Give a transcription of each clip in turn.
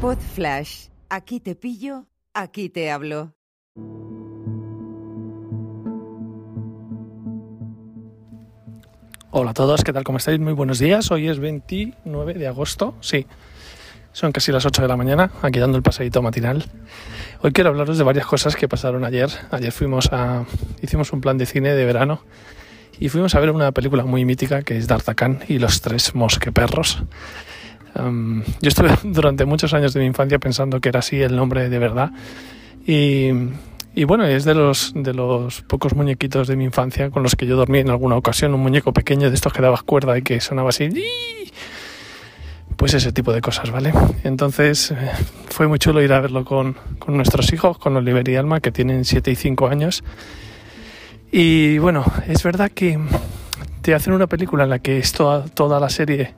Pod Flash. Aquí te pillo, aquí te hablo. Hola a todos, ¿qué tal? ¿Cómo estáis? Muy buenos días. Hoy es 29 de agosto. Sí, son casi las 8 de la mañana, aquí dando el paseíto matinal. Hoy quiero hablaros de varias cosas que pasaron ayer. Ayer fuimos a. hicimos un plan de cine de verano y fuimos a ver una película muy mítica que es D'Artagnan y los tres mosqueperros. Um, yo estuve durante muchos años de mi infancia pensando que era así el nombre de verdad. Y, y bueno, es de los, de los pocos muñequitos de mi infancia con los que yo dormí en alguna ocasión. Un muñeco pequeño de estos que dabas cuerda y que sonaba así. Pues ese tipo de cosas, ¿vale? Entonces eh, fue muy chulo ir a verlo con, con nuestros hijos, con Oliver y Alma, que tienen 7 y 5 años. Y bueno, es verdad que te hacen una película en la que es toda, toda la serie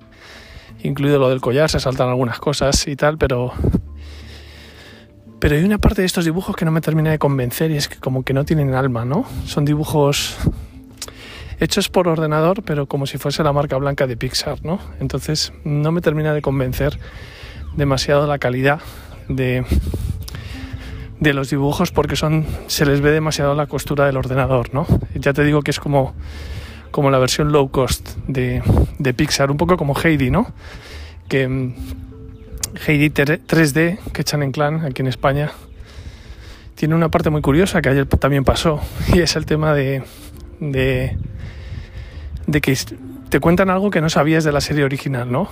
incluido lo del collar, se saltan algunas cosas y tal, pero pero hay una parte de estos dibujos que no me termina de convencer y es que como que no tienen alma, ¿no? Son dibujos hechos por ordenador, pero como si fuese la marca blanca de Pixar, ¿no? Entonces no me termina de convencer demasiado la calidad de, de los dibujos porque son se les ve demasiado la costura del ordenador, ¿no? Ya te digo que es como como la versión low cost de, de Pixar, un poco como Heidi, ¿no? Que mm, Heidi 3D que echan en clan aquí en España tiene una parte muy curiosa que ayer también pasó y es el tema de, de, que te cuentan algo que no sabías de la serie original, ¿no?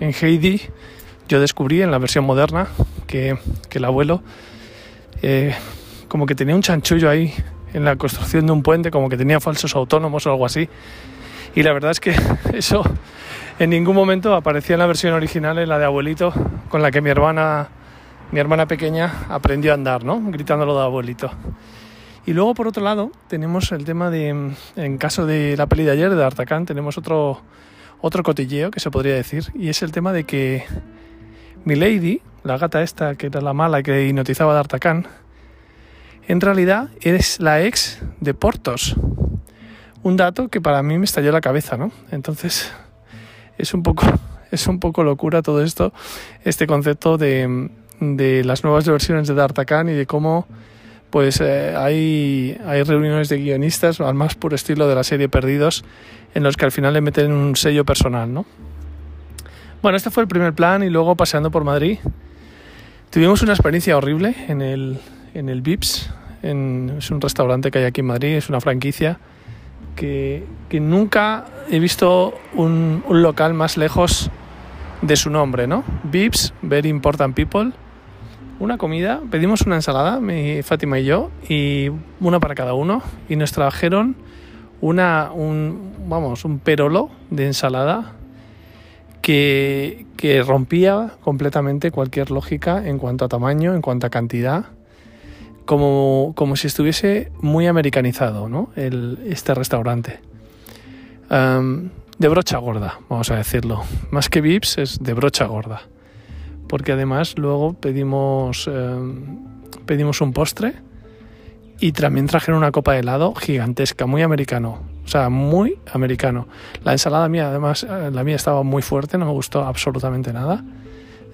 En Heidi yo descubrí en la versión moderna que, que el abuelo eh, como que tenía un chanchullo ahí en la construcción de un puente, como que tenía falsos autónomos o algo así. Y la verdad es que eso en ningún momento aparecía en la versión original, en la de abuelito, con la que mi hermana, mi hermana pequeña aprendió a andar, ¿no? Gritándolo de abuelito. Y luego, por otro lado, tenemos el tema de, en caso de la peli de ayer, de Artacan, tenemos otro, otro cotilleo, que se podría decir, y es el tema de que Milady, la gata esta, que era la mala que hipnotizaba a D'Artagnan, en realidad eres la ex de Portos. Un dato que para mí me estalló la cabeza, ¿no? Entonces, es un poco, es un poco locura todo esto, este concepto de, de las nuevas versiones de D'Artagnan y de cómo pues eh, hay, hay reuniones de guionistas al más puro estilo de la serie Perdidos en los que al final le meten un sello personal, ¿no? Bueno, este fue el primer plan y luego paseando por Madrid tuvimos una experiencia horrible en el, en el Vips. es un restaurante que hay aquí en Madrid, es una franquicia que, nunca he visto un, local más lejos de su nombre, ¿no? Vips, Very Important People. Una comida, pedimos una ensalada, mi Fátima y yo, y una para cada uno, y nos trajeron una, un, vamos, un perolo de ensalada que, que rompía completamente cualquier lógica en cuanto a tamaño, en cuanto a cantidad como, como si estuviese muy americanizado ¿no? Este restaurante. de brocha gorda, vamos a decirlo. Más que VIPs es de brocha gorda. Porque además luego pedimos, pedimos un postre y también trajeron una copa de helado gigantesca, muy americano. O sea, muy americano. La ensalada mía, además, eh, la mía estaba muy fuerte, no me gustó absolutamente nada.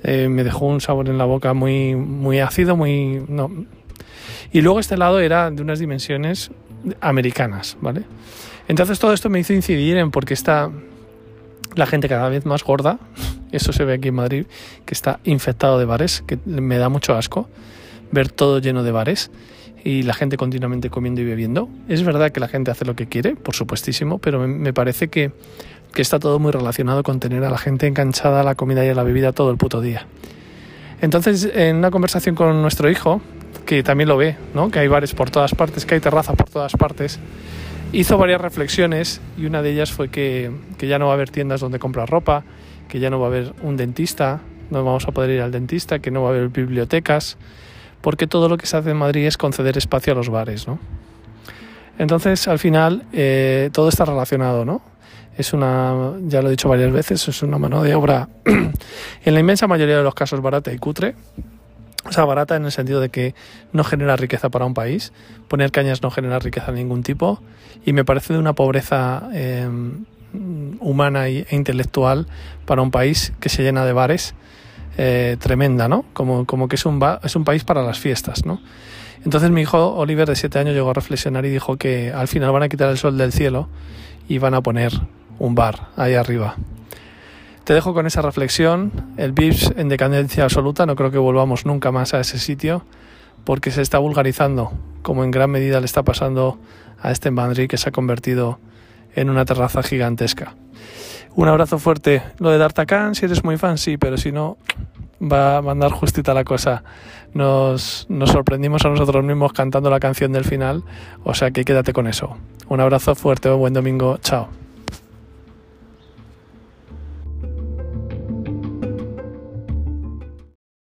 Eh, me dejó un sabor en la boca muy, muy ácido, muy... No, y luego este lado era de unas dimensiones americanas, ¿vale? Entonces todo esto me hizo incidir en por qué está la gente cada vez más gorda, eso se ve aquí en Madrid, que está infectado de bares, que me da mucho asco ver todo lleno de bares y la gente continuamente comiendo y bebiendo. Es verdad que la gente hace lo que quiere, por supuestísimo, pero me parece que, que está todo muy relacionado con tener a la gente enganchada a la comida y a la bebida todo el puto día. Entonces, en una conversación con nuestro hijo, que también lo ve, ¿no? que hay bares por todas partes, que hay terraza por todas partes, hizo varias reflexiones y una de ellas fue que, ya no va a haber tiendas donde comprar ropa, que ya no va a haber un dentista, no vamos a poder ir al dentista, que no va a haber bibliotecas, porque todo lo que se hace en Madrid es conceder espacio a los bares. ¿no? Entonces, al final, eh, todo está relacionado, ¿no? Es una, ya lo he dicho varias veces, es una mano de obra en la inmensa mayoría de los casos barata y cutre, o sea, barata en el sentido de que no genera riqueza para un país. Poner cañas no genera riqueza de ningún tipo. Y me parece de una pobreza em, humana e intelectual para un país que se llena de bares. eh, tremenda, ¿no? Como, como que es un, es un país para las fiestas, ¿no? Entonces mi hijo Oliver de 7 años llegó a reflexionar y dijo que al final van a quitar el sol del cielo y van a poner un bar ahí arriba. Te dejo con esa reflexión. El VIPS en decadencia absoluta, no creo que volvamos nunca más a ese sitio porque se está vulgarizando, como en gran medida le está pasando a este Madrid que se ha convertido en una terraza gigantesca. Un abrazo fuerte. Lo de D'Artagnan, si eres muy fan, sí, pero si no, va a mandar justita la cosa. Nos, nos sorprendimos a nosotros mismos cantando la canción del final, o sea que quédate con eso. Un abrazo fuerte, buen domingo, chao.